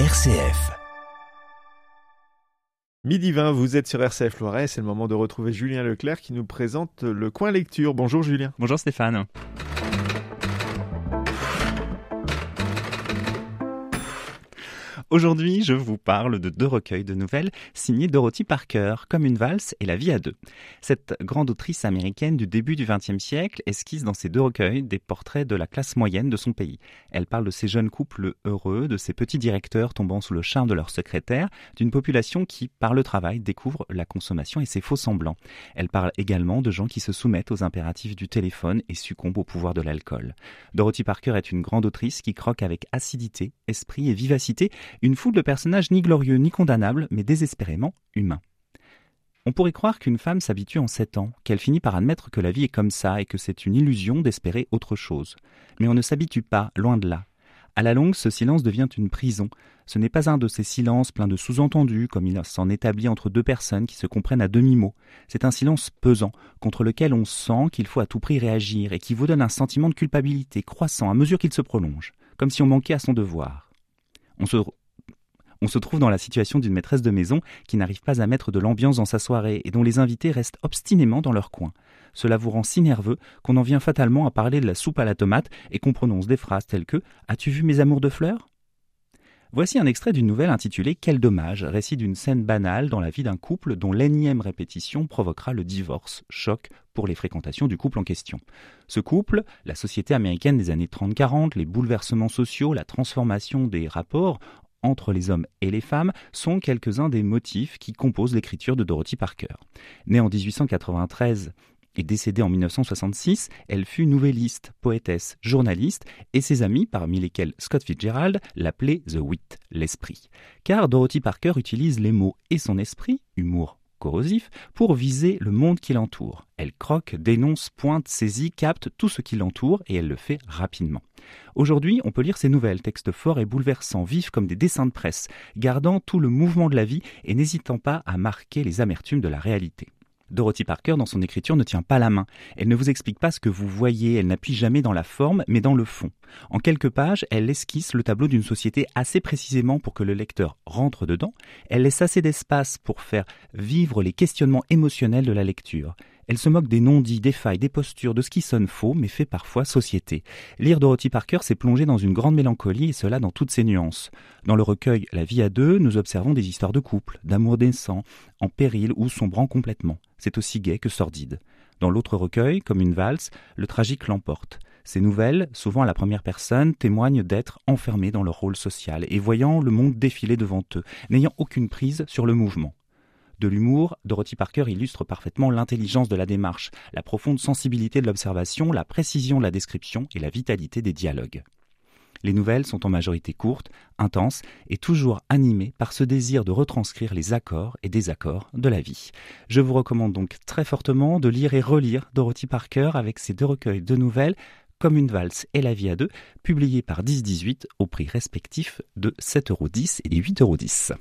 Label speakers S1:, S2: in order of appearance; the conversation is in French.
S1: RCF.
S2: Midi 20, vous êtes sur RCF Loiret, c'est le moment de retrouver Julien Leclerc qui nous présente le coin lecture. Bonjour Julien.
S3: Bonjour Stéphane. Aujourd'hui, je vous parle de deux recueils de nouvelles signés Dorothy Parker, Comme une valse et La vie à deux. Cette grande autrice américaine du début du XXe siècle esquisse dans ces deux recueils des portraits de la classe moyenne de son pays. Elle parle de ces jeunes couples heureux, de ces petits directeurs tombant sous le charme de leur secrétaire, d'une population qui, par le travail, découvre la consommation et ses faux semblants. Elle parle également de gens qui se soumettent aux impératifs du téléphone et succombent au pouvoir de l'alcool. Dorothy Parker est une grande autrice qui croque avec acidité, esprit et vivacité une foule de personnages ni glorieux ni condamnables, mais désespérément humains. On pourrait croire qu'une femme s'habitue en sept ans, qu'elle finit par admettre que la vie est comme ça et que c'est une illusion d'espérer autre chose. Mais on ne s'habitue pas, loin de là. À la longue, ce silence devient une prison. Ce n'est pas un de ces silences pleins de sous-entendus, comme il s'en établit entre deux personnes qui se comprennent à demi-mot. C'est un silence pesant, contre lequel on sent qu'il faut à tout prix réagir et qui vous donne un sentiment de culpabilité croissant à mesure qu'il se prolonge, comme si on manquait à son devoir. On se trouve dans la situation d'une maîtresse de maison qui n'arrive pas à mettre de l'ambiance dans sa soirée et dont les invités restent obstinément dans leur coin. Cela vous rend si nerveux qu'on en vient fatalement à parler de la soupe à la tomate et qu'on prononce des phrases telles que As-tu vu mes amours de fleurs? Voici un extrait d'une nouvelle intitulée Quel dommage, récit d'une scène banale dans la vie d'un couple dont l'énième répétition provoquera le divorce, choc pour les fréquentations du couple en question. Ce couple, la société américaine des années 30-40, les bouleversements sociaux, la transformation des rapports entre les hommes et les femmes sont quelques-uns des motifs qui composent l'écriture de Dorothy Parker. Née en 1893 et décédée en 1966, elle fut nouvelliste, poétesse, journaliste, et ses amis, parmi lesquels Scott Fitzgerald, l'appelaient The Wit, l'esprit. Car Dorothy Parker utilise les mots et son esprit, humour corrosif, pour viser le monde qui l'entoure. Elle croque, dénonce, pointe, saisit, capte tout ce qui l'entoure, et elle le fait rapidement. Aujourd'hui, on peut lire ces nouvelles, textes forts et bouleversants, vifs comme des dessins de presse, gardant tout le mouvement de la vie et n'hésitant pas à marquer les amertumes de la réalité. Dorothy Parker, dans son écriture, ne tient pas la main. Elle ne vous explique pas ce que vous voyez, elle n'appuie jamais dans la forme, mais dans le fond. En quelques pages, elle esquisse le tableau d'une société assez précisément pour que le lecteur rentre dedans. Elle laisse assez d'espace pour faire vivre les questionnements émotionnels de la lecture. Elle se moque des non-dits, des failles, des postures, de ce qui sonne faux, mais fait parfois société. Lire Dorothy Parker, c'est plonger dans une grande mélancolie, et cela dans toutes ses nuances. Dans le recueil La vie à deux, nous observons des histoires de couple, d'amour décent, en péril ou sombrant complètement. C'est aussi gai que sordide. Dans l'autre recueil, comme une valse, le tragique l'emporte. Ces nouvelles, souvent à la première personne, témoignent d'être enfermés dans leur rôle social et voyant le monde défiler devant eux, n'ayant aucune prise sur le mouvement de l'humour, Dorothy Parker illustre parfaitement l'intelligence de la démarche, la profonde sensibilité de l'observation, la précision de la description et la vitalité des dialogues. Les nouvelles sont en majorité courtes, intenses et toujours animées par ce désir de retranscrire les accords et désaccords de la vie. Je vous recommande donc très fortement de lire et relire Dorothy Parker avec ses deux recueils de nouvelles comme une valse et la vie à deux, publiés par 10-18 au prix respectif de 7,10€ et 8,10€.